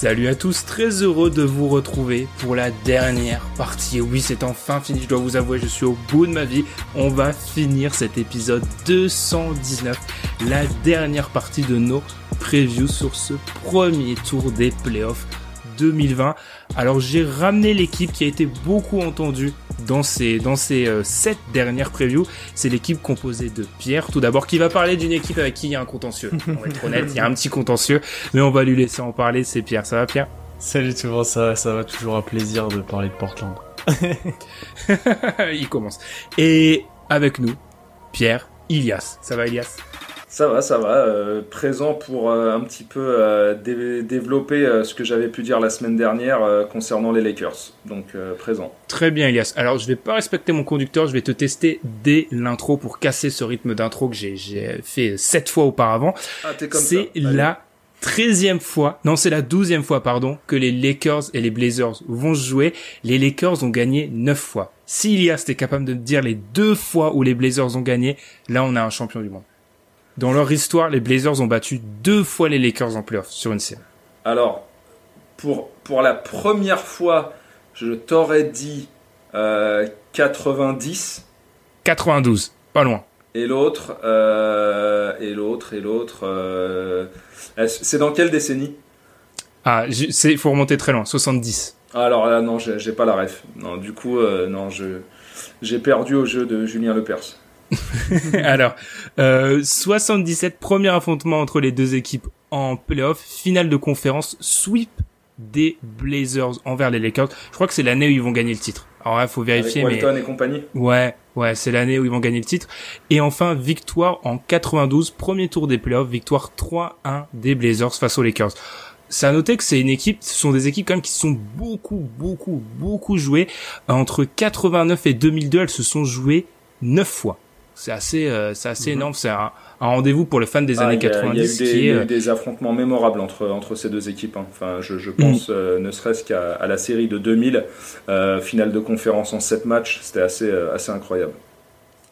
Salut à tous, très heureux de vous retrouver pour la dernière partie. Oui, c'est enfin fini, je dois vous avouer, je suis au bout de ma vie. On va finir cet épisode 219, la dernière partie de nos previews sur ce premier tour des playoffs 2020. Alors j'ai ramené l'équipe qui a été beaucoup entendue dans ces dans ces euh, sept dernières previews. C'est l'équipe composée de Pierre, tout d'abord, qui va parler d'une équipe avec qui il y a un contentieux. On va être honnête, il y a un petit contentieux, mais on va lui laisser en parler. C'est Pierre, ça va Pierre? Salut tout le monde, ça, ça va toujours un plaisir de parler de Portland. il commence. Et avec nous, Pierre, Ilias. Ça va Ilias? Ça va, ça va. Euh, présent pour euh, un petit peu euh, développer ce que j'avais pu dire la semaine dernière concernant les Lakers. Donc présent. Très bien, Elias. Alors je vais pas respecter mon conducteur, je vais te tester dès l'intro pour casser ce rythme d'intro que j'ai fait sept fois auparavant. Ah, C'est la treizième fois, non c'est la douzième fois pardon, que les Lakers et les Blazers vont se jouer. Les Lakers ont gagné neuf fois. Si Elias était capable de dire les deux fois où les Blazers ont gagné, là on a un champion du monde. Dans leur histoire, les Blazers ont battu deux fois les Lakers en playoff sur une série. Alors, pour, pour la première fois, je t'aurais dit 90. Euh, 92, pas loin. Et l'autre, euh, et l'autre, et l'autre. Euh, c'est dans quelle décennie? Ah, il faut remonter très loin, 70. Alors là, non, j'ai pas la ref. Non, du coup, non, je j'ai perdu au jeu de Julien Lepers. Alors, euh, 77 premier affrontement entre les deux équipes en playoff, finale de conférence, sweep des Blazers envers les Lakers. Je crois que c'est l'année où ils vont gagner le titre. Alors il faut vérifier. Avec Walton et compagnie. Ouais, ouais, c'est l'année où ils vont gagner le titre. Et enfin, victoire en 92, premier tour des playoffs, victoire 3-1 des Blazers face aux Lakers. C'est à noter que c'est une équipe, ce sont des équipes quand même qui sont beaucoup, beaucoup, beaucoup jouées. Entre 89 et 2002, elles se sont jouées 9 fois. C'est assez, euh, c'est assez mhm. énorme. C'est un, rendez-vous pour les fans des ah, années 90. Il y a eu des, est... des affrontements mémorables entre entre ces deux équipes. Hein. Enfin, je, je pense mhm. euh, ne serait-ce qu'à la série de 2000, euh, finale de conférence en 7 matchs, c'était assez assez incroyable.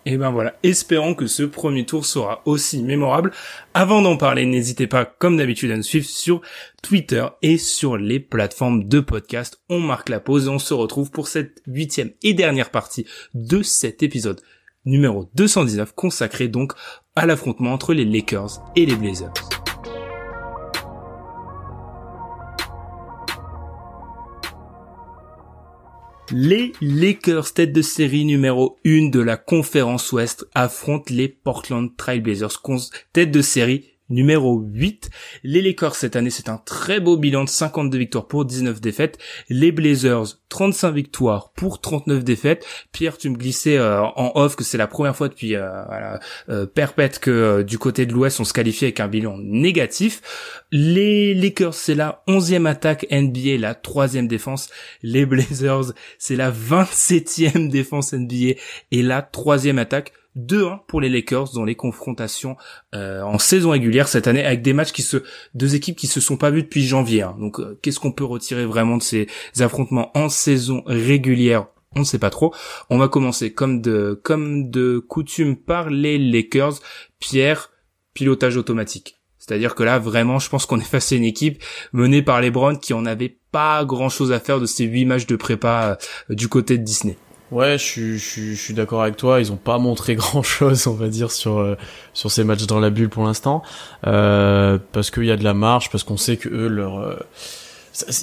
Et ben voilà, espérons que ce premier tour sera aussi mémorable. Avant d'en parler, n'hésitez pas, comme d'habitude, à nous suivre sur Twitter et sur les plateformes de podcast. On marque la pause et on se retrouve pour cette huitième et dernière partie de cet épisode numéro 219 consacré donc à l'affrontement entre les Lakers et les Blazers. Les Lakers, tête de série numéro 1 de la conférence Ouest, affrontent les Portland Trail Blazers, tête de série numéro 8. Les Lakers cette année, c'est un très beau bilan de 52 victoires pour 19 défaites. Les Blazers, 35 victoires pour 39 défaites. Pierre, tu me glissais euh, en off que c'est la première fois depuis euh, voilà, euh, perpète que du côté de l'Ouest on se qualifie avec un bilan négatif. Les Lakers, c'est la 11e attaque NBA, la troisième défense. Les Blazers, c'est la 27e défense NBA et la troisième attaque. 2-1 pour les Lakers dans les confrontations euh, en saison régulière cette année avec des matchs qui se deux équipes qui se sont pas vues depuis janvier. Hein. Donc euh, qu'est-ce qu'on peut retirer vraiment de ces affrontements en saison régulière? On ne sait pas trop. On va commencer comme de comme de coutume par les Lakers. Pierre, pilotage automatique. C'est-à-dire que là, vraiment, je pense qu'on est face à une équipe menée par les Browns qui en avait pas grand-chose à faire de ces huit matchs de prépa euh, du côté de Disney. Ouais, je suis, d'accord avec toi. Ils ont pas montré grand chose, on va dire, sur euh, sur ces matchs dans la bulle pour l'instant, euh, parce qu'il y a de la marge, parce qu'on sait que eux leur euh,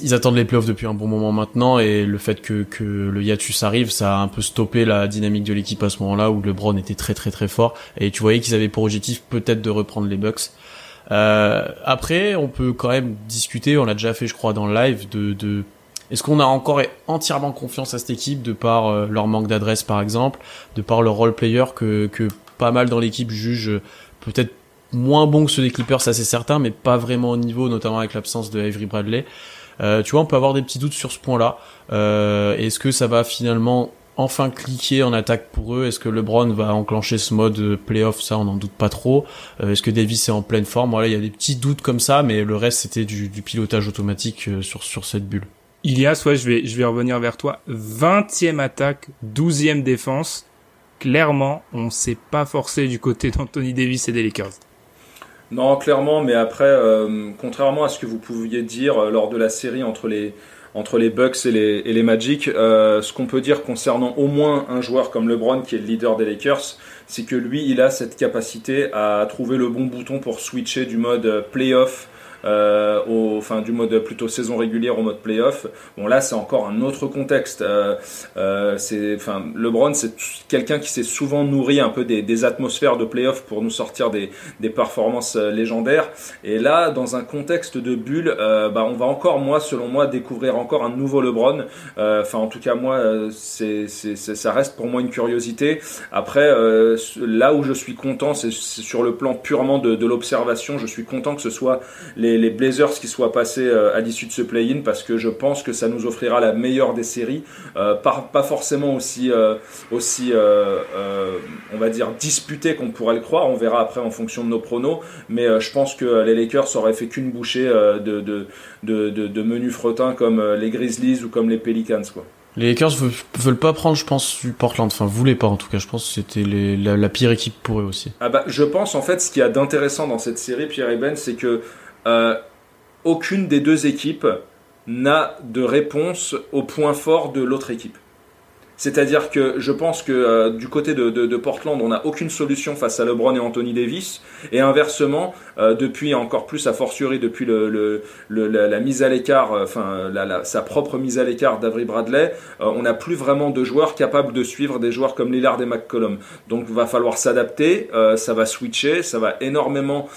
ils attendent les playoffs depuis un bon moment maintenant et le fait que, le hiatus arrive, ça a un peu stoppé la dynamique de l'équipe à ce moment-là où LeBron était très très très fort et tu voyais qu'ils avaient pour objectif peut-être de reprendre les Bucks. Euh, après, on peut quand même discuter, on l'a déjà fait je crois dans le live, de, de est-ce qu'on a encore entièrement confiance à cette équipe de par euh, leur manque d'adresse par exemple, de par leur role player que, que pas mal dans l'équipe jugent peut-être moins bon que ceux des Clippers, ça c'est certain, mais pas vraiment au niveau, notamment avec l'absence de Avery Bradley. Euh, tu vois, on peut avoir des petits doutes sur ce point-là. Euh, Est-ce que ça va finalement enfin cliquer en attaque pour eux? Est-ce que LeBron va enclencher ce mode playoff? Ça, on n'en doute pas trop. Euh, Est-ce que Davis est en pleine forme? Voilà, il y a des petits doutes comme ça, mais le reste c'était du, du, pilotage automatique euh, sur sur cette bulle. Ilias, ouais, je vais je vais revenir vers toi. 20e attaque, 12e défense. Clairement, on s'est pas forcé du côté d'Anthony Davis et des Lakers. Non, clairement, mais après, euh, contrairement à ce que vous pouviez dire euh, lors de la série entre les, Bucks et les, et les Magic, euh, ce qu'on peut dire concernant au moins un joueur comme LeBron, qui est le leader des Lakers, c'est que lui, il a cette capacité à trouver le bon bouton pour switcher du mode playoff euh, au, enfin, du mode plutôt saison régulière au mode playoff. Bon là c'est encore un autre contexte. Euh, euh, c'est, enfin, LeBron c'est quelqu'un qui s'est souvent nourri un peu des, des atmosphères de playoff pour nous sortir des, des, performances euh, légendaires. Et là dans un contexte de bulle, euh, bah, on va encore moi selon moi découvrir encore un nouveau LeBron. Enfin en tout cas moi c'est, c'est, ça reste pour moi une curiosité. Après là où je suis content c'est, sur le plan purement de, de l'observation. Je suis content que ce soit les les, Blazers qui soient passés euh, à l'issue de ce play-in parce que je pense que ça nous offrira la meilleure des séries, euh, pas, forcément aussi, euh, aussi on va dire, disputé qu'on pourrait le croire, on verra après en fonction de nos pronos, mais je pense que les Lakers auraient fait qu'une bouchée de, de, de, de, menus frettins comme les Grizzlies ou comme les Pelicans. Quoi. Les Lakers veulent, veulent pas prendre, je pense, du Portland. Enfin, voulaient pas en tout cas. Je pense que c'était la, la, pire équipe pour eux aussi. Ah bah, je pense en fait, ce qu'il y a d'intéressant dans cette série, Pierre et Ben, c'est que euh, aucune des deux équipes n'a de réponse au point fort de l'autre équipe. C'est-à-dire que je pense que euh, du côté de, Portland, on n'a aucune solution face à LeBron et Anthony Davis. Et inversement, euh, depuis encore plus, a fortiori depuis le, la, mise à l'écart, euh, enfin sa propre mise à l'écart d'Avery Bradley, on n'a plus vraiment de joueurs capables de suivre des joueurs comme Lillard et McCollum. Donc il va falloir s'adapter, ça va switcher, ça va énormément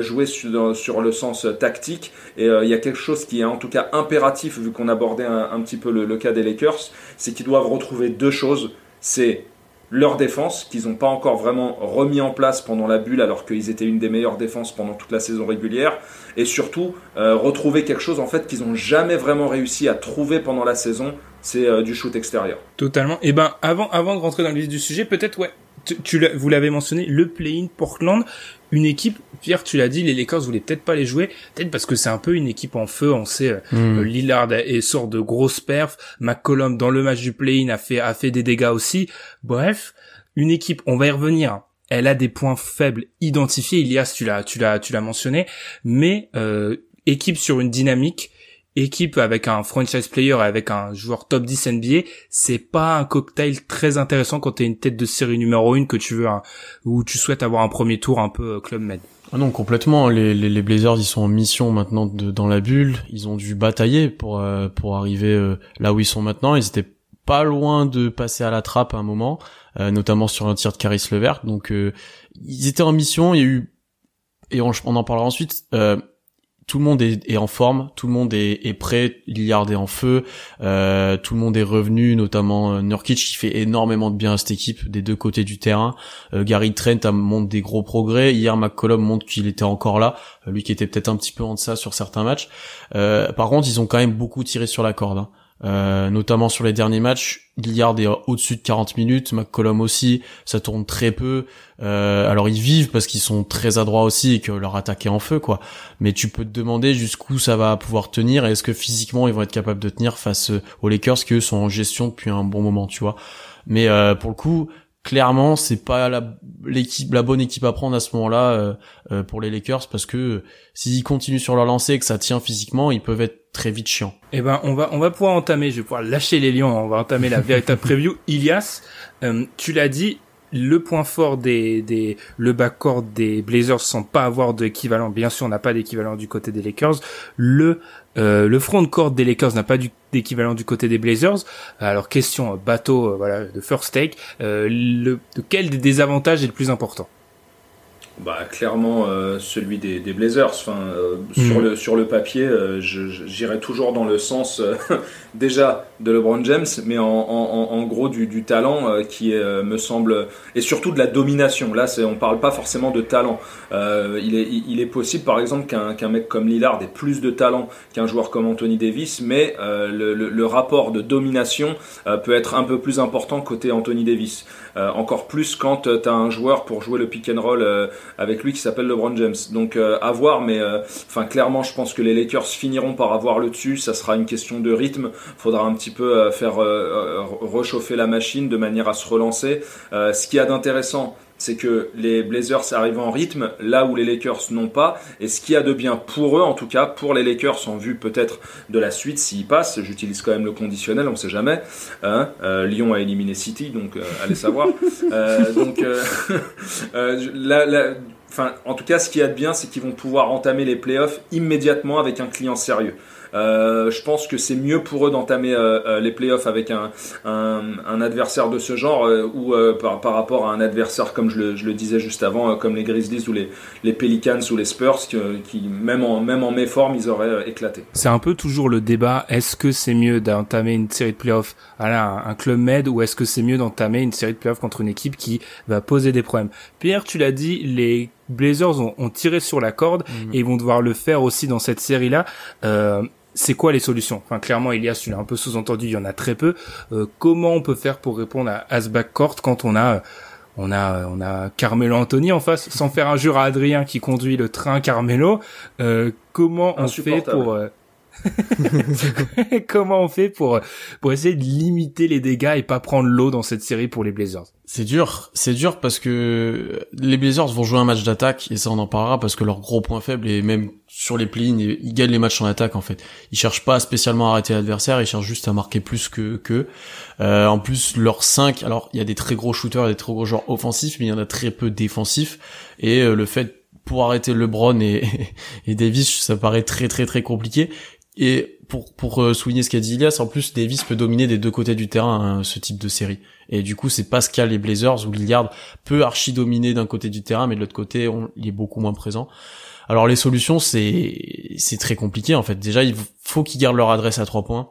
jouer sur, le sens tactique. Et il y a quelque chose qui est en tout cas impératif, vu qu'on abordait un, un petit peu le, cas des Lakers, c'est qu'ils doivent retrouver deux choses. C'est leur défense, qu'ils n'ont pas encore vraiment remis en place pendant la bulle, alors qu'ils étaient une des meilleures défenses pendant toute la saison régulière, et surtout euh, retrouver quelque chose en fait qu'ils n'ont jamais vraiment réussi à trouver pendant la saison, c'est euh, du shoot extérieur. Totalement. Et eh ben avant, avant de rentrer dans le vif du sujet, peut-être ouais, tu, vous l'avez mentionné, le play-in Portland, une équipe, Pierre, tu l'as dit, les Lakers voulaient peut-être pas les jouer, peut-être parce que c'est un peu une équipe en feu, on sait, euh, hmm. Lillard est sort de grosses perfs, McCollum dans le match du play-in a fait, a fait des dégâts aussi, bref, une équipe, on va y revenir, elle a des points faibles identifiés, Ilias, tu l'as, tu l'as, tu l'as mentionné, mais euh, équipe sur une dynamique, équipe avec un franchise player et avec un joueur top 10 NBA, c'est pas un cocktail très intéressant quand t'es une tête de série numéro 1 que tu veux, ou tu souhaites avoir un premier tour un peu euh, club med. Ah non, complètement. Les, Blazers, ils sont en mission maintenant dans la bulle. Ils ont dû batailler pour euh, pour arriver euh, là où ils sont maintenant. Ils étaient pas loin de passer à la trappe à un moment, notamment sur un tir de Caris Levert. Donc ils étaient en mission. Il y a eu et on en parlera ensuite tout le monde est, en forme, tout le monde est, prêt, Lillard est en feu, euh, tout le monde est revenu, notamment euh, Nurkic qui fait énormément de bien à cette équipe des deux côtés du terrain. Euh, Gary Trent a montré des gros progrès. Hier, McCollum montre qu'il était encore là, euh, lui qui était peut-être un petit peu en deçà sur certains matchs. par contre, ils ont quand même beaucoup tiré sur la corde. Hein. Euh, notamment sur les derniers matchs, Lillard est au-dessus de 40 minutes, McCollum aussi, ça tourne très peu. Euh, alors ils vivent parce qu'ils sont très adroits aussi et que leur attaque est en feu, quoi. Mais tu peux te demander jusqu'où ça va pouvoir tenir et est-ce que physiquement ils vont être capables de tenir face aux Lakers qui eux sont en gestion depuis un bon moment, tu vois. Mais euh, pour le coup, clairement c'est pas la l'équipe la bonne équipe à prendre à ce moment-là euh, euh, pour les Lakers parce que s'ils continuent sur leur lancée et que ça tient physiquement ils peuvent être très vite chiants. Eh ben on va on va pouvoir entamer je vais pouvoir lâcher les lions on va entamer la véritable preview Ilias euh, tu l'as dit le point fort des, des le backcourt des Blazers sans pas avoir d'équivalent. Bien sûr, on n'a pas d'équivalent du côté des Lakers. Le euh, le front de court des Lakers n'a pas d'équivalent du côté des Blazers. Alors question euh, bateau, euh, voilà, de first take. le, quel des désavantages est le plus important? Bah, clairement euh, celui des, des, Blazers. Enfin, euh, sur, mm. le, sur le papier, euh, j'irais toujours dans le sens déjà de LeBron James, mais en, gros du, talent qui est, me semble, et surtout de la domination. Là, on parle pas forcément de talent. il, est, il est possible, par exemple, qu'un mec comme Lillard ait plus de talent qu'un joueur comme Anthony Davis, mais le, rapport de domination peut être un peu plus important côté Anthony Davis. encore plus quand tu as un joueur pour jouer le pick and roll avec lui qui s'appelle LeBron James. Donc euh, à voir, mais euh, enfin clairement, je pense que les Lakers finiront par avoir le dessus. Ça sera une question de rythme. Faudra un petit peu euh, faire rechauffer la machine de manière à se relancer. ce qui y a d'intéressant, c'est que les Blazers arrivent en rythme là où les Lakers n'ont pas. Et ce qu'il y a de bien pour eux, en tout cas pour les Lakers, en vue peut-être de la suite s'ils passent, j'utilise quand même le conditionnel, on ne sait jamais. Hein Lyon a éliminé City, donc allez savoir. donc là, enfin, en tout cas, ce qui y a de bien, c'est qu'ils vont pouvoir entamer les playoffs immédiatement avec un client sérieux. Euh, je pense que c'est mieux pour eux d'entamer euh, euh, les playoffs avec un, un, adversaire de ce genre ou par, par, rapport à un adversaire comme je le, je le disais juste avant, comme les Grizzlies ou les, les, Pelicans ou les Spurs, qui, qui, même en même en méforme, ils auraient éclaté. C'est un peu toujours le débat. Est-ce que c'est mieux d'entamer une série de playoffs à un, un club med ou est-ce que c'est mieux d'entamer une série de playoffs contre une équipe qui va poser des problèmes? Pierre, tu l'as dit, les Blazers ont, ont, tiré sur la corde mmh. et ils vont devoir le faire aussi dans cette série-là. Euh, c'est quoi les solutions? Enfin, clairement, Elias, tu l'as un peu sous-entendu, il y en a très peu. Euh, comment on peut faire pour répondre à, ce backcourt quand on a on a on a Carmelo Anthony en face, sans faire injure à Adrien qui conduit le train Carmelo? Euh, comment on fait pour euh, Comment on fait pour pour essayer de limiter les dégâts et pas prendre l'eau dans cette série pour les Blazers? C'est dur, c'est dur parce que les Blazers vont jouer un match d'attaque et ça on en parlera parce que leur gros point faible et même sur les play ils gagnent les matchs en attaque en fait. Ils cherchent pas spécialement à arrêter l'adversaire, ils cherchent juste à marquer plus que que. Euh, en plus leurs 5, alors il y a des très gros shooters, des très gros joueurs offensifs, mais il y en a très peu défensifs et euh, le fait pour arrêter LeBron et Davis, ça paraît très très très compliqué. Et pour euh, souligner ce qu'a dit Ilias, en plus Davis peut dominer des deux côtés du terrain hein, ce type de série. Et du coup, c'est pas ce qu'a les Blazers où Lillard peut archi dominer d'un côté du terrain, mais de l'autre côté, il est beaucoup moins présent. Alors les solutions, c'est c'est très compliqué en fait. Déjà, il faut qu'ils gardent leur adresse à trois points.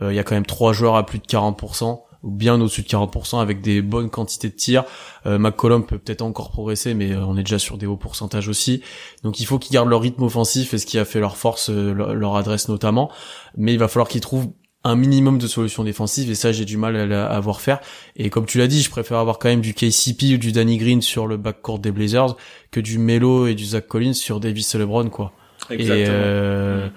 Euh, il y a quand même trois joueurs à plus de 40% bien au-dessus de 40% avec des bonnes quantités de tirs. Euh, McCollum peut peut-être encore progresser, mais euh, on est déjà sur des hauts pourcentages aussi. Donc il faut qu'ils gardent leur rythme offensif et ce qui a fait leur force, euh, leur, adresse notamment. Mais il va falloir qu'ils trouvent un minimum de solutions défensives et ça j'ai du mal à, à, voir faire et comme tu l'as dit je préfère avoir quand même du KCP ou du Danny Green sur le backcourt des Blazers que du Melo et du Zach Collins sur Davis et LeBron quoi Exactement. et euh,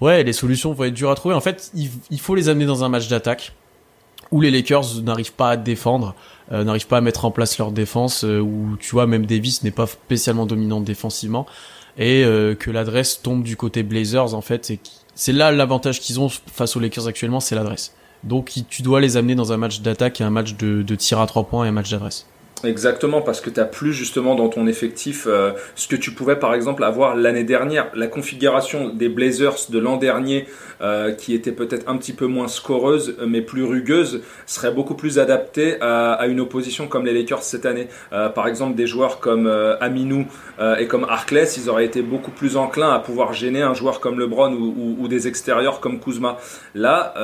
ouais les solutions vont être dures à trouver en fait il faut les amener dans un match d'attaque où les Lakers n'arrivent pas à défendre, euh, n'arrivent pas à mettre en place leur défense, euh, où tu vois même Davis n'est pas spécialement dominant défensivement, et euh, que l'adresse tombe du côté Blazers en fait. C'est là l'avantage qu'ils ont face aux Lakers actuellement, c'est l'adresse. Donc tu dois les amener dans un match d'attaque et un match de, de tir à trois points et un match d'adresse. Exactement, parce que tu n'as plus justement dans ton effectif euh, ce que tu pouvais par exemple avoir l'année dernière. La configuration des Blazers de l'an dernier, euh, qui était peut-être un petit peu moins scoreuse, mais plus rugueuse, serait beaucoup plus adaptée à, à une opposition comme les Lakers cette année. Euh, par exemple, des joueurs comme Aminou et comme Arkless, ils auraient été beaucoup plus enclins à pouvoir gêner un joueur comme LeBron ou, ou, ou des extérieurs comme Kuzma. Là,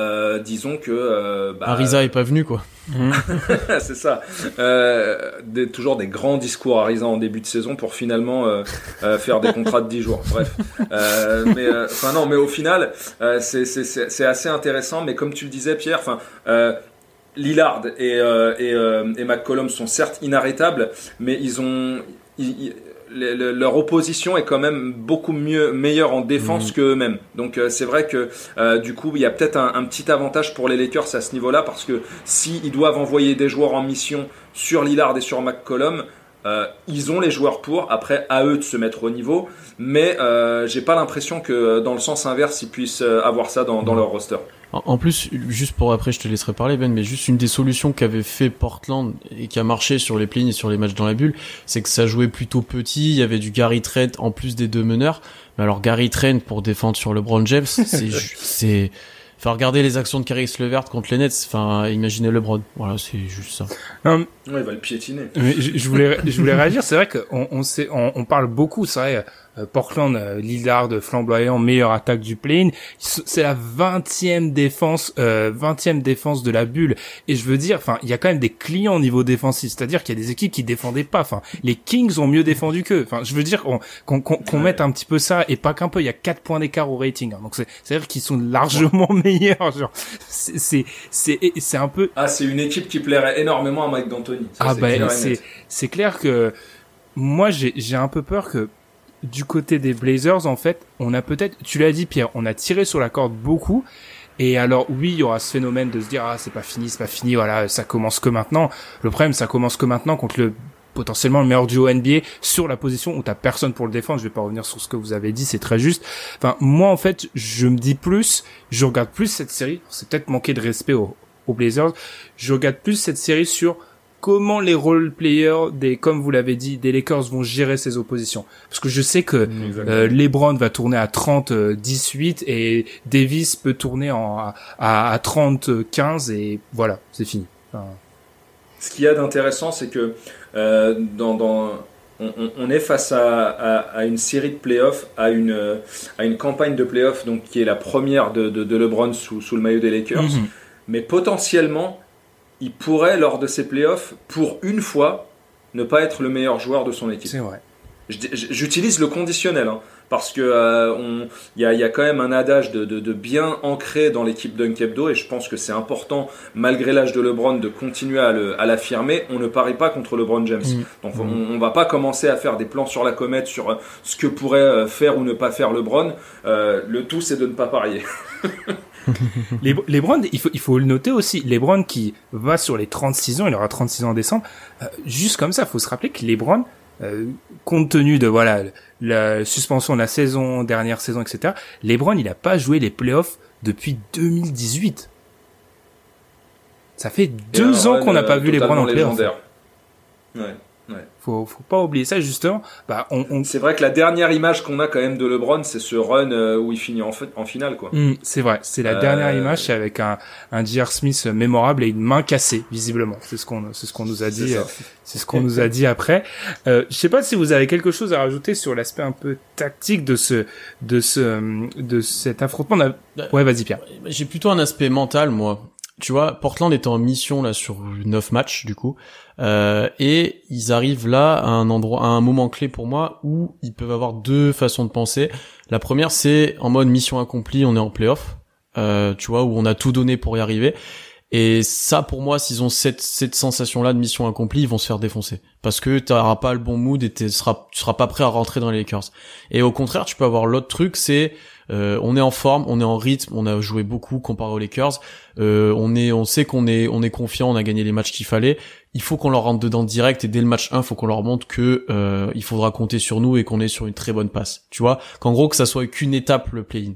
disons que... Bah, Ariza est pas venu quoi. C'est ça. Euh, toujours des grands discours arisants en début de saison pour finalement euh, euh, faire des contrats de 10 jours. Bref. Mais enfin non, mais au final, c'est assez intéressant. Mais comme tu le disais, Pierre. Lillard et McCollum sont certes inarrêtables, mais ils ont, leur opposition est quand même beaucoup mieux meilleure en défense mmh. qu'eux-mêmes. Donc euh, c'est vrai que euh, du coup il y a peut-être un, petit avantage pour les Lakers à ce niveau-là parce que s'ils doivent envoyer des joueurs en mission sur Lillard et sur McCollum, Euh, ils ont les joueurs pour. Après, à eux de se mettre au niveau. Mais euh, j'ai pas l'impression que dans le sens inverse, ils puissent euh, avoir ça dans, dans leur roster. En plus, juste pour après, je te laisserai parler Ben, mais juste une des solutions qu'avait fait Portland et qui a marché sur les play et sur les matchs dans la bulle, c'est que ça jouait plutôt petit. Il y avait du Gary Trent en plus des deux meneurs. Mais alors Gary Trent pour défendre sur LeBron James, c'est c'est Enfin, regardez les actions de Caris Levert contre les Nets. Enfin, imaginez LeBron. Voilà, c'est juste ça. Non, ouais, il va le piétiner. je, voulais, je voulais réagir. C'est vrai qu'on on, on, on, parle beaucoup. C'est vrai, Portland, euh, Lillard flamboyant, meilleure attaque du play C'est la vingtième défense, euh, vingtième défense de la bulle. Et je veux dire, enfin, il y a quand même des clients au niveau défensif. C'est-à-dire qu'il y a des équipes qui défendaient pas. Enfin, les Kings ont mieux défendu qu'eux. Enfin, je veux dire qu'on qu'on mette un petit peu ça et pas qu'un peu. Il y a quatre points d'écart au rating. Hein. Donc c'est à dire qu'ils sont largement meilleurs. Genre, c'est c'est c'est un peu. Ah, c'est une équipe qui plairait énormément à Mike D'Antoni. Ah bah c'est c'est clair que moi j'ai j'ai un peu peur que du côté des Blazers, en fait, on a peut-être, tu l'as dit Pierre, on a tiré sur la corde beaucoup. Et alors oui, il y aura ce phénomène de se dire ah c'est pas fini, c'est pas fini, voilà, ça commence que maintenant. Le problème, ça commence que maintenant contre le potentiellement le meilleur duo NBA sur la position où t'as personne pour le défendre. Je vais pas revenir sur ce que vous avez dit, c'est très juste. Enfin, moi en fait, je me dis plus, je regarde plus cette série. C'est peut-être manquer de respect aux Blazers. Je regarde plus cette série sur comment les role players des, comme vous l'avez dit, des Lakers vont gérer ces oppositions. Parce que je sais que euh, LeBron va tourner à 30-18 et Davis peut tourner en, à, à 30-15 et voilà, c'est fini. Ce qu'il y a d'intéressant, c'est que euh, dans, dans on, on, est face à, à, à, une série de playoffs, à une, à une campagne de playoffs donc qui est la première de, de, de LeBron sous, sous, le maillot des Lakers. Mhm. Mais potentiellement, il pourrait, lors de ces playoffs, pour une fois, ne pas être le meilleur joueur de son équipe. C'est vrai. J'utilise le conditionnel, hein, parce que euh, il y, a, y, a, quand même un adage de, de, de bien ancré dans l'équipe Dunkebdo, et je pense que c'est important, malgré l'âge de LeBron, de continuer à l'affirmer. on ne parie pas contre LeBron James. Mm. Donc on, on, va pas commencer à faire des plans sur la comète sur euh, ce que pourrait euh, faire ou ne pas faire LeBron. Euh, le tout, c'est de ne pas parier. les, Lebron, il faut, il faut le noter aussi, Lebron qui va sur les 36 ans, il aura 36 ans en décembre, euh, juste comme ça, il faut se rappeler que Lebron, euh, compte tenu de voilà la suspension de la saison, dernière saison, etc., Lebron, il n'a pas joué les playoffs depuis 2018. Ça fait deux ans qu'on n'a pas vu Lebron en playoffs. Ouais. Ouais. Faut, faut pas oublier ça justement. Bah, on, on... C'est vrai que la dernière image qu'on a quand même de LeBron, c'est ce run euh, où il finit en, en finale, quoi. Mmh, c'est vrai, c'est la dernière euh, image, c'est avec un, un J.R. Smith mémorable et une main cassée, visiblement. C'est ce qu'on, c'est ce qu'on nous a dit. C'est ce qu'on nous a dit après. Euh, je sais pas si vous avez quelque chose à rajouter sur l'aspect un peu tactique de ce, de ce, de cet affrontement. Ouais, vas-y Pierre. J'ai plutôt un aspect mental, moi. Tu vois, Portland est en mission là sur neuf matchs du coup. Euh, et ils arrivent là à un endroit, à un moment clé pour moi où ils peuvent avoir deux façons de penser. La première, c'est en mode mission accomplie, on est en playoff, euh, tu vois, où on a tout donné pour y arriver. Et ça, pour moi, s'ils ont cette, cette sensation-là de mission accomplie, ils vont se faire défoncer. Parce que tu n'auras pas le bon mood et tu seras, tu seras pas prêt à rentrer dans les Lakers. Et au contraire, tu peux avoir l'autre truc, c'est euh, on est en forme, on est en rythme, on a joué beaucoup comparé aux Lakers. Euh, on est, on sait qu'on est, on est confiant, on a gagné les matchs qu'il fallait. Il faut qu'on leur rentre dedans direct et dès le match 1, il faut qu'on leur montre que euh, il faudra compter sur nous et qu'on est sur une très bonne passe. Tu vois, qu'en gros que ça soit qu'une étape le play-in.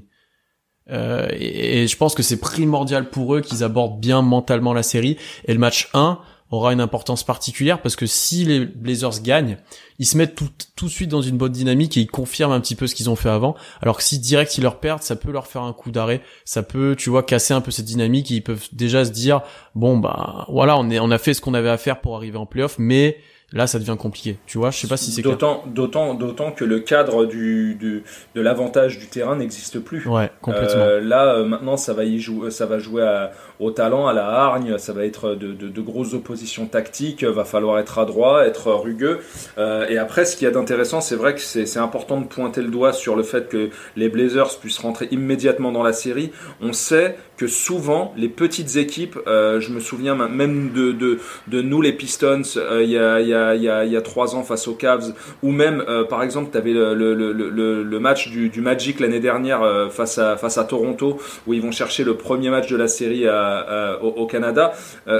Euh, et, et, je pense que c'est primordial pour eux qu'ils abordent bien mentalement la série. Et le match 1, aura une importance particulière parce que si les Blazers gagnent, ils se mettent tout, tout de suite dans une bonne dynamique et ils confirment un petit peu ce qu'ils ont fait avant. Alors que si direct ils leur perdent, ça peut leur faire un coup d'arrêt, ça peut, tu vois, casser un peu cette dynamique et ils peuvent déjà se dire bon bah voilà, on est on a fait ce qu'on avait à faire pour arriver en playoff, mais Là, ça devient compliqué. Tu vois, je sais pas si c'est d'autant, d'autant, d'autant que le cadre du, du de l'avantage du terrain n'existe plus. Ouais, complètement. Euh, là, euh, maintenant, ça va y jouer, ça va jouer à, au talent, à la hargne. Ça va être de, grosses oppositions tactiques. Va falloir être adroit, être rugueux. Euh, et après, ce qu'il y a d'intéressant, c'est vrai que c'est, important de pointer le doigt sur le fait que les Blazers puissent rentrer immédiatement dans la série. On sait que souvent, les petites équipes, euh, je me souviens même de, nous les Pistons, euh, il y a, trois ans face aux Cavs, ou même, par exemple, tu avais le, match du, du Magic l'année dernière face, à, face à Toronto, où ils vont chercher le premier match de la série à, au, au, Canada.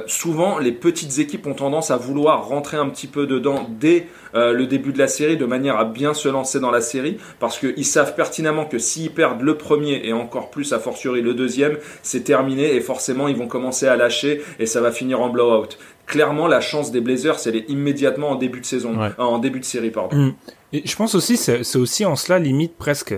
souvent, les petites équipes ont tendance à vouloir rentrer un petit peu dedans dès le début de la série, de manière à bien se lancer dans la série, parce qu'ils savent pertinemment que s'ils perdent le premier et encore plus a fortiori le deuxième, c'est terminé et forcément ils vont commencer à lâcher et ça va finir en blowout. Clairement, la chance des Blazers, elle est immédiatement en début de saison, en début de série, pardon. Mm. Et je pense aussi, c'est aussi en cela limite presque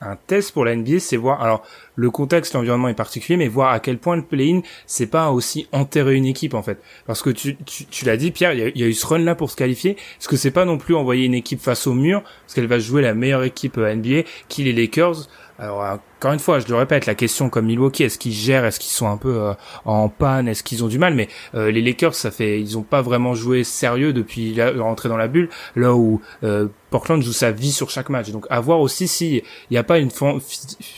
un test pour la NBA, c'est voir, alors le contexte, l'environnement est particulier, mais voir à quel point le play-in, c'est pas aussi enterrer une équipe en fait. Parce que tu, tu, l'as dit, Pierre, il y, a, eu ce run là pour se qualifier. Est-ce que c'est pas non plus envoyer une équipe face au mur, parce qu'elle va jouer la meilleure équipe euh, NBA, qui les Lakers alors encore une fois, je le répète, la question comme Milwaukee, est-ce qu'ils gèrent, est-ce qu'ils sont un peu euh, en panne, est-ce qu'ils ont du mal? Mais euh, les Lakers, ça fait, ils ont pas vraiment joué sérieux depuis la, rentrée dans la bulle, là où euh, Portland joue sa vie sur chaque match. Donc à voir aussi s'il n'y a pas une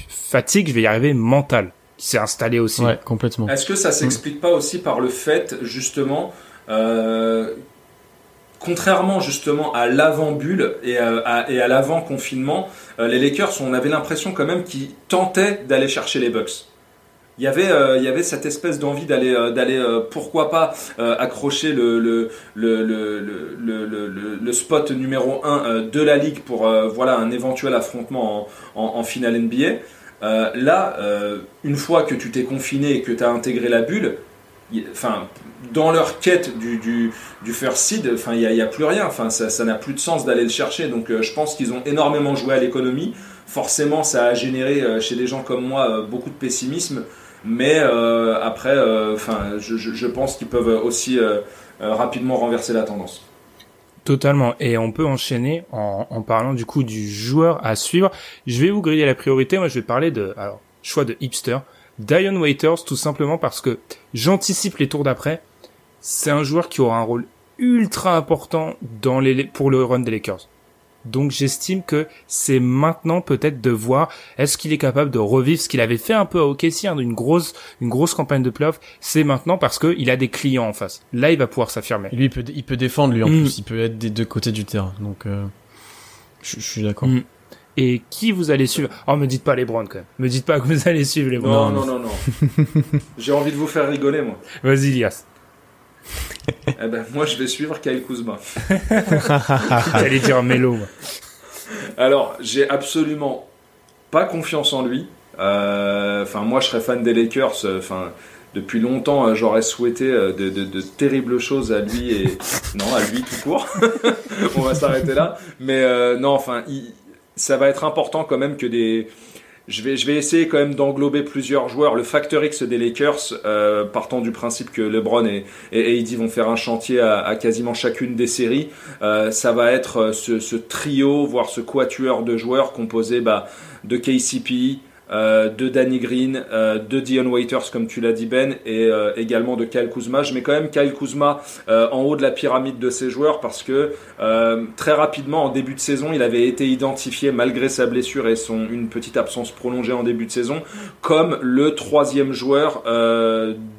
fatigue, je vais y arriver, mentale qui s'est installée aussi. Ouais, complètement. Est-ce que ça s'explique pas aussi par le fait justement euh, contrairement justement à l'avant-bulle et à, l'avant-confinement, euh, les Lakers, on avait l'impression quand même qu'ils tentaient d'aller chercher les Bucks. Il y avait, euh, cette espèce d'envie d'aller, euh, pourquoi pas accrocher le, spot numéro 1 de la ligue pour voilà, un éventuel affrontement en, en finale NBA. là, une fois que tu t'es confiné et que tu as intégré la bulle, enfin, dans leur quête du, du, du first seed, enfin, il n'y a, plus rien. Enfin, ça n'a plus de sens d'aller le chercher. Donc, euh, je pense qu'ils ont énormément joué à l'économie. Forcément, ça a généré euh, chez des gens comme moi euh, beaucoup de pessimisme. Mais après, enfin, je, pense qu'ils peuvent aussi rapidement renverser la tendance. Totalement. Et on peut enchaîner en, parlant du coup du joueur à suivre. Je vais vous griller la priorité. Moi, je vais parler de, choix de hipster. Dion Waiters, tout simplement parce que j'anticipe les tours d'après. C'est un joueur qui aura un rôle ultra important dans les, pour le run des Lakers. Donc j'estime que c'est maintenant peut-être de voir est-ce qu'il est capable de revivre ce qu'il avait fait un peu à OKC, hein, une grosse une grosse campagne de playoff. C'est maintenant parce que il a des clients en face. Là, il va pouvoir s'affirmer. Lui, il peut il peut défendre lui en mm. plus. Il peut être des deux côtés du terrain. Donc euh, je, suis d'accord. Mm et qui vous allez suivre. Oh, me dites pas les Browns quand même. Me dites pas que vous allez suivre les Browns. Non, non, non, non. J'ai envie de vous faire rigoler, moi. Vas-y, Lias. eh ben, moi, je vais suivre Kyle Kuzma. J'allais dire Melo. Alors, j'ai absolument pas confiance en lui. Euh, enfin, moi, je serais fan des Lakers. Euh, enfin, depuis longtemps, euh, j'aurais souhaité de, de, terribles choses à lui et non, à lui tout court. On va s'arrêter là. Mais non, enfin, il, ça va être important quand même que des. Je vais, je vais essayer quand même d'englober plusieurs joueurs. Le facteur X des Lakers, euh, partant du principe que LeBron et, et vont faire un chantier à, quasiment chacune des séries, euh, ça va être euh, ce, trio, voire ce quatuor de joueurs composé bah, de KCP, euh, de Danny Green, euh, de Dion Waiters comme tu l'as dit Ben, et euh, également de Kyle Kuzma. Je mets quand même Kyle Kuzma en haut de la pyramide de ces joueurs parce que très rapidement en début de saison, il avait été identifié malgré sa blessure et son une petite absence prolongée en début de saison comme le troisième joueur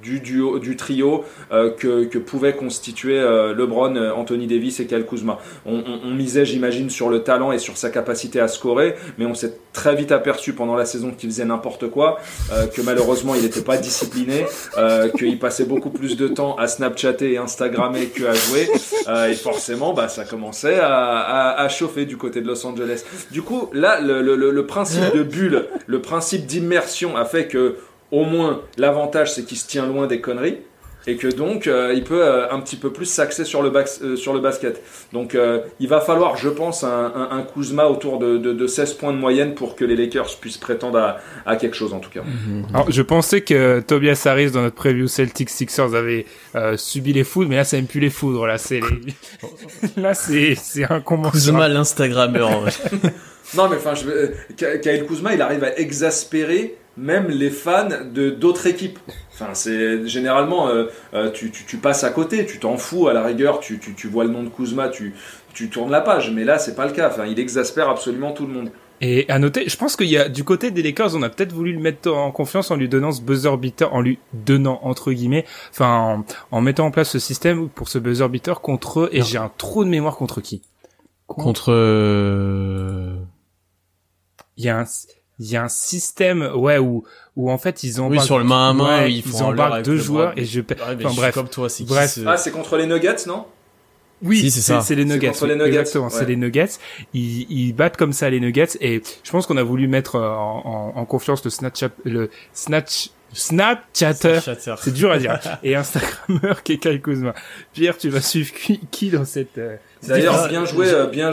du trio que, que pouvait constituer LeBron, Anthony Davis et Kyle Kuzma. On misait, j'imagine, sur le talent et sur sa capacité à scorer, mais on s'est très vite aperçu pendant la saison qu'il faisait n'importe quoi, euh, que malheureusement il n'était pas discipliné, euh, qu'il passait beaucoup plus de temps à Snapchatter et Instagrammer qu'à jouer, euh, et forcément bah, ça commençait à, chauffer du côté de Los Angeles. Du coup là le, principe de bulle, le principe d'immersion a fait que au moins l'avantage c'est qu'il se tient loin des conneries et que donc euh, il peut euh, un petit peu plus s'axer sur, le euh, sur le basket. Donc il va falloir, je pense, un, un, Kuzma autour de, de, 16 points de moyenne pour que les Lakers puissent prétendre à, quelque chose en tout cas. Mhm. Alors, je pensais que Tobias Harris dans notre preview Celtics Sixers avait subi les foudres, mais là ça n'aime plus les foudres. Là c'est là c'est c'est un Kuzma l'Instagrammeur. non mais enfin, Kyle Kuzma il arrive à exaspérer même les fans de d'autres équipes. Enfin, c'est généralement euh, euh, tu, tu, passes à côté, tu t'en fous à la rigueur, tu, tu, vois le nom de Kuzma, tu, tu tournes la page. Mais là, c'est pas le cas. Enfin, il exaspère absolument tout le monde. Et à noter, je pense qu'il y a du côté des Lakers, on a peut-être voulu le mettre en confiance en lui donnant ce buzzer beater, en lui donnant entre guillemets, enfin en, mettant en place ce système pour ce buzzer beater contre eux. Et j'ai un trou de mémoire contre qui? Contre. Euh, il y a un il y a un système ouais où où en fait ils ont oui sur le main à main ils, ils embarquent deux joueurs et je enfin bref comme toi c'est bref ah c'est contre les Nuggets non? Oui, c'est c'est les Nuggets. les Nuggets. Exactement, c'est les Nuggets. Ils, ils battent comme ça les Nuggets et je pense qu'on a voulu mettre euh, en, en, en confiance le Snatch le Snatch Snapchatter, c'est dur à dire, et Instagrammeur qui est Kai Kuzma. Pierre, tu vas suivre qui, dans cette... Euh, D'ailleurs, bien joué, euh, bien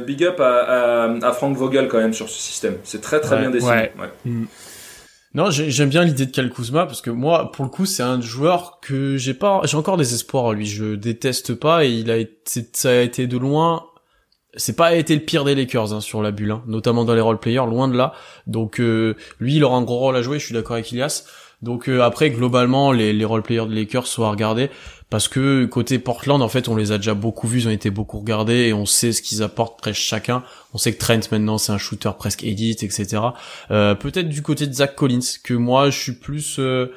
big up à, à, à, Frank Vogel quand même sur ce système. C'est très très bien dessiné. Ouais. Mm. Non, j'aime bien l'idée de Kyle Kuzma parce que moi, pour le coup, c'est un joueur que j'ai pas, j'ai encore des espoirs lui. Je déteste pas et il a été, ça a été de loin. C'est pas été le pire des Lakers hein, sur la bulle, hein, notamment dans les role players, loin de là. Donc euh, lui, il aura un gros rôle à jouer. Je suis d'accord avec Ilias. Donc euh, après, globalement, les, les role players des Lakers sont à regarder parce que côté Portland en fait on les a déjà beaucoup vus, ils ont été beaucoup regardés et on sait ce qu'ils apportent presque chacun. On sait que Trent maintenant c'est un shooter presque edit, etc. Euh, Peut-être du côté de Zach Collins que moi je suis plus euh,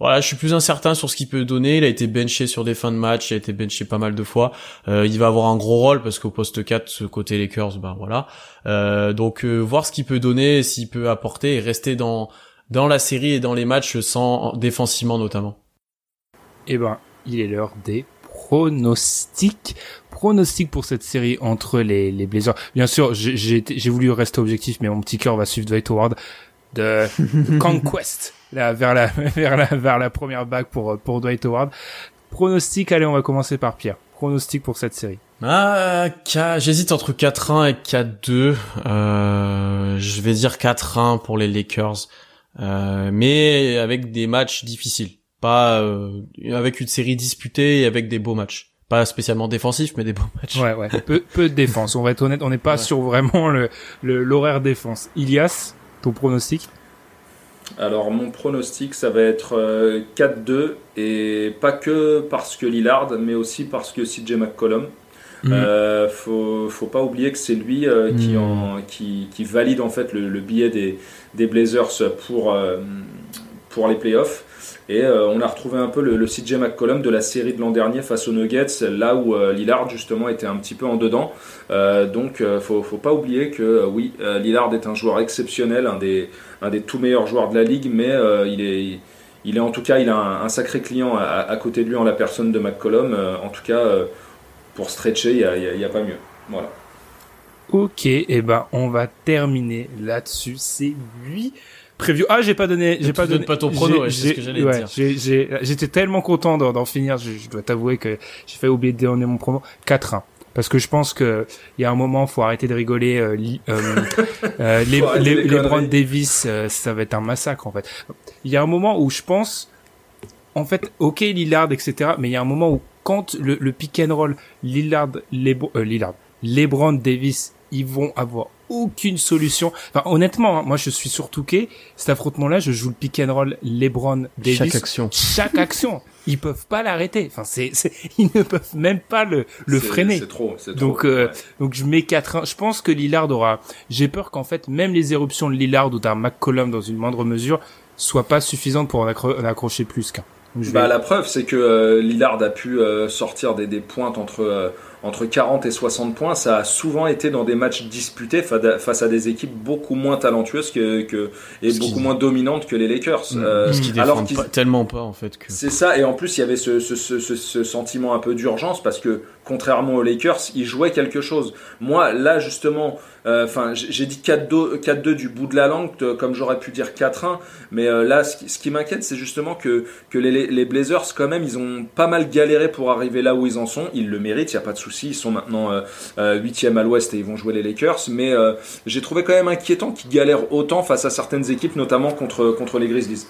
voilà, je suis plus incertain sur ce qu'il peut donner. Il a été benché sur des fins de match, il a été benché pas mal de fois. Euh, il va avoir un gros rôle parce qu'au poste 4, ce côté Lakers, ben voilà. Euh, donc euh, voir ce qu'il peut donner, s'il peut apporter et rester dans dans la série et dans les matchs sans défensivement notamment. Eh ben, il est l'heure des pronostics. Pronostics pour cette série entre les, les Blazers. Bien sûr, j'ai voulu rester objectif, mais mon petit cœur va suivre Dwight Howard de Conquest là, vers la vers la vers la première bague pour pour Dwight Howard. Pronostic, allez, on va commencer par Pierre. Pronostic pour cette série. Ah, j'hésite entre 4-1 et 4-2. Euh, je vais dire 4-1 pour les Lakers, euh, mais avec des matchs difficiles pas euh, avec une série disputée et avec des beaux matchs. Pas spécialement défensifs mais des beaux matchs. Ouais ouais. Peu, peu de défense. On va être honnête on n'est pas sur vraiment le l'horaire défense. Ilias ton pronostic? Alors mon pronostic ça va être 4-2 euh, et pas que parce que Lillard mais aussi parce que CJ McCollum. Mm. euh, faut, faut pas oublier que c'est lui qui, mm. en, qui, qui, valide en fait le, billet des, des Blazers pour, pour les playoffs et euh, on a retrouvé un peu le, CJ McCollum de la série de l'an dernier face aux Nuggets, là où euh, Lillard justement était un petit peu en dedans. Euh, donc faut, faut pas oublier que oui, Lillard est un joueur exceptionnel, un des, un des tout meilleurs joueurs de la ligue, mais il est il est en tout cas, il a un, sacré client à, côté de lui en la personne de McCollum. en tout cas, pour stretcher, il n'y a, pas mieux. Voilà. Ok, et eh ben on va terminer là-dessus. C'est lui preview. Ah, j'ai pas donné, j'ai pas donné. pas ton prono, c'est ce que j'allais ouais, dire. J'étais tellement content d'en finir, je, je dois t'avouer que j'ai fait oublier de donner mon promo. 4-1 parce que je pense que il y a un moment faut arrêter de rigoler euh, euh, euh les, les, les, Brand Davis euh, ça va être un massacre en fait il y a un moment où je pense en fait ok Lillard etc mais il y a un moment où quand le, le pick and roll Lillard les euh, Lillard LeBron Davis ils vont avoir aucune solution. Enfin, honnêtement, hein, moi, je suis surtout qu'est cet affrontement-là, je joue le pick and roll LeBron Davis. Chaque action. Chaque action. Ils peuvent pas l'arrêter. Enfin, c'est, ils ne peuvent même pas le, le freiner. C'est trop, c'est trop. Donc, euh, donc je mets 4 Je pense que Lillard aura, j'ai peur qu'en fait, même les éruptions de Lillard ou d'un McCollum dans une moindre mesure soient pas suffisantes pour en, accrocher plus qu'un. Bah, la preuve, c'est que euh, Lillard a pu euh, sortir des, des pointes entre entre 40 et 60 points, ça a souvent été dans des matchs disputés face à des équipes beaucoup moins talentueuses que, que et beaucoup moins dominantes que les Lakers. Mmh. Euh, qui alors pas, tellement pas en fait. Que... C'est ça, et en plus il y avait ce, ce, ce, ce sentiment un peu d'urgence parce que contrairement aux Lakers, ils jouaient quelque chose. Moi, là justement, euh, j'ai dit 4-2 du bout de la langue, comme j'aurais pu dire 4-1. Mais euh, là, ce qui, m'inquiète, c'est justement que, que les, Blazers, quand même, ils ont pas mal galéré pour arriver là où ils en sont. Ils le méritent, il n'y a pas de souci. Ils sont maintenant 8 euh, à l'ouest et ils vont jouer les Lakers. Mais j'ai trouvé quand même inquiétant qu'ils galèrent autant face à certaines équipes, notamment contre, contre les Grizzlies.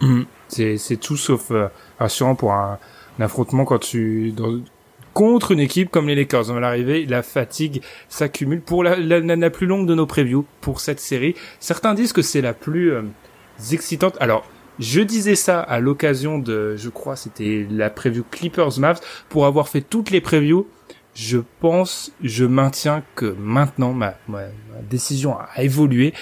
Mmh. C'est tout sauf rassurant pour un, affrontement quand tu contre une équipe comme les Lakers. On va l'arrivée, la fatigue s'accumule pour la, la, plus longue de nos previews pour cette série. Certains disent que c'est la plus euh, excitante. Alors, je disais ça à l'occasion de, je crois, c'était la preview Clippers Mavs pour avoir fait toutes les previews je pense, je maintiens que maintenant ma, ma, décision a évolué.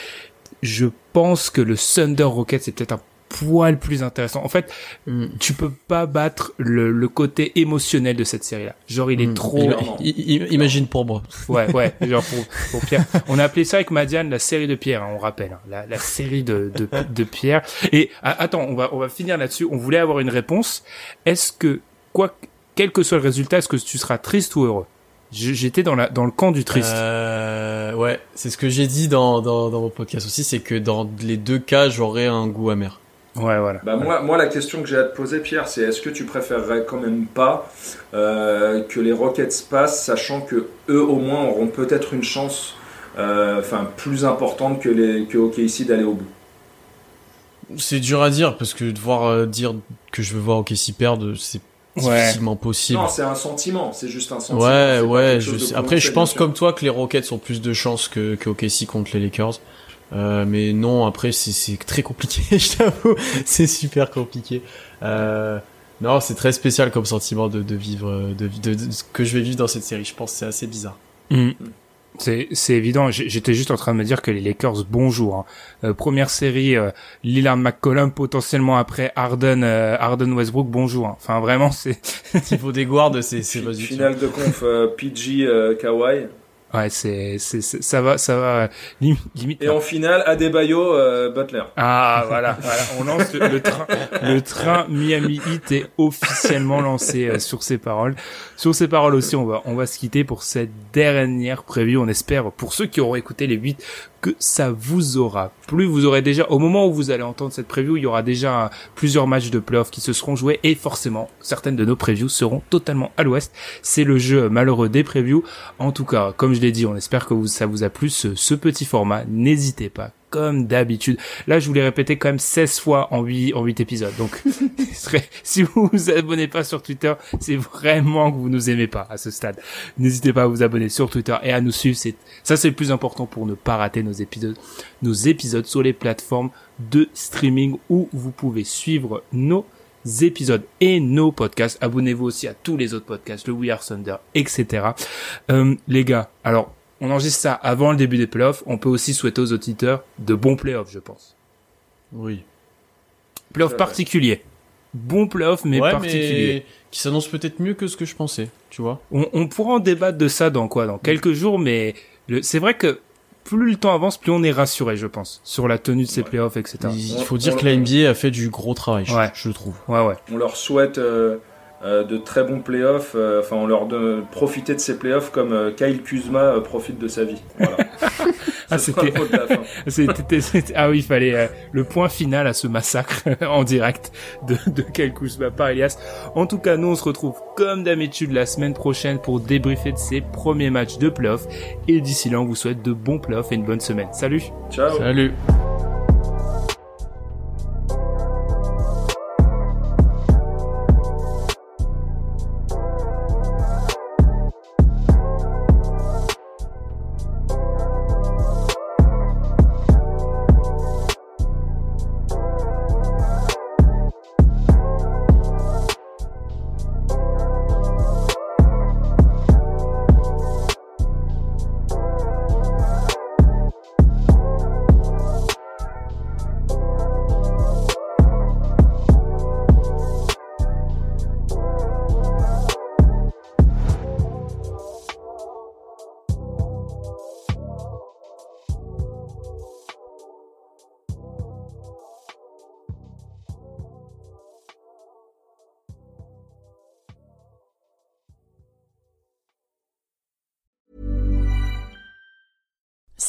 Je pense que le Thunder Rocket c'est peut-être un poil plus intéressant. En fait, mm. tu peux pas battre le, le, côté émotionnel de cette série-là. Genre, il est mm. trop. imagine pour moi. Ouais, ouais. genre pour, pour Pierre. On a appelé ça avec Madiane la série de Pierre. Hein, on rappelle hein, la, la, série de, de, de Pierre. Et attends, on va on va finir là-dessus. On voulait avoir une réponse. Est-ce que quoi, quel que soit le résultat, est-ce que tu seras triste ou heureux? J'étais dans la dans le camp du triste. Euh, ouais, c'est ce que j'ai dit dans, dans dans mon podcast aussi, c'est que dans les deux cas, j'aurais un goût amer. Ouais, voilà. Bah, moi, moi, la question que j'ai à te poser, Pierre, c'est est-ce que tu préférerais quand même pas euh, que les Rockets passent, sachant que eux, au moins, auront peut-être une chance euh, enfin plus importante que, les, que OKC d'aller au bout? C'est dur à dire, parce que devoir euh, dire que je veux voir OKC perdre, c'est difficilement possible. Non, c'est un sentiment, c'est juste un sentiment. Ouais, ouais. Je Après, je pense comme toi que les Rockets ont plus de chances que, que OKC contre les Lakers. Euh, mais non, après c'est très compliqué, je t'avoue, c'est super compliqué. Euh, non, c'est très spécial comme sentiment de, de vivre, de, de, ce que je vais vivre dans cette série. Je pense c'est assez bizarre. Mm. C'est C'est évident. J'étais juste en train de me dire que les Lakers, bonjour. Hein. Euh, première série, euh, Lillard McCollum, potentiellement après Harden, euh, Harden Westbrook, bonjour. Hein. Enfin, vraiment, c'est. Niveau des guards, c'est c'est Finale de conf, PG Kawhi. Ouais, c'est, c'est, ça va, ça va, limite. Et en finale, Adebayo, euh, Butler. Ah, voilà, voilà. On lance le, train, le train Miami Heat est officiellement lancé euh, sur ces paroles. Sur ces paroles aussi, on va, on va se quitter pour cette dernière preview. On espère, pour ceux qui auront écouté les 8, que ça vous aura plu. Vous aurez déjà, au moment où vous allez entendre cette preview, il y aura déjà plusieurs matchs de playoffs qui se seront joués et forcément, certaines de nos previews seront totalement à l'ouest. C'est le jeu malheureux des previews. En tout cas, comme je l'ai dit, on espère que ça vous a plu ce petit format. N'hésitez pas, comme d'habitude. Là, je vous l'ai répété quand même 16 fois en 8, en 8 épisodes. Donc, si vous vous abonnez pas sur Twitter, c'est vraiment que vous nous aimez pas à ce stade. N'hésitez pas à vous abonner sur Twitter et à nous suivre. C'est, ça, c'est le plus important pour ne pas rater nos épisodes, nos épisodes sur les plateformes de streaming où vous pouvez suivre nos épisodes et nos podcasts. Abonnez-vous aussi à tous les autres podcasts, le We Are Thunder, etc. Euh, les gars, alors on enregistre ça avant le début des playoffs, on peut aussi souhaiter aux auditeurs de bons playoffs, je pense. Oui. Playoffs particuliers. Bons playoffs, mais particuliers. qui s'annonce peut-être mieux que ce que je pensais, tu vois. On, pourra en débattre de ça dans quoi? Dans quelques jours, mais c'est vrai que plus le temps avance, plus on est rassuré, je pense, sur la tenue de ces playoffs, etc. Il faut dire que la NBA a fait du gros travail, je, trouve. Ouais, ouais. On leur souhaite euh, de très bons playoffs. Euh, enfin, on leur donne profiter de ces playoffs comme euh, Kyle Kuzma profite de sa vie. Voilà. ah, c'était... ah oui, il fallait le point final à ce massacre en direct de, de Kyle Kuzma par Elias. En tout cas, nous, on se retrouve comme d'habitude la semaine prochaine pour débriefer de ces premiers matchs de playoffs. Et d'ici là, on vous souhaite de bons playoffs et une bonne semaine. Salut Ciao Salut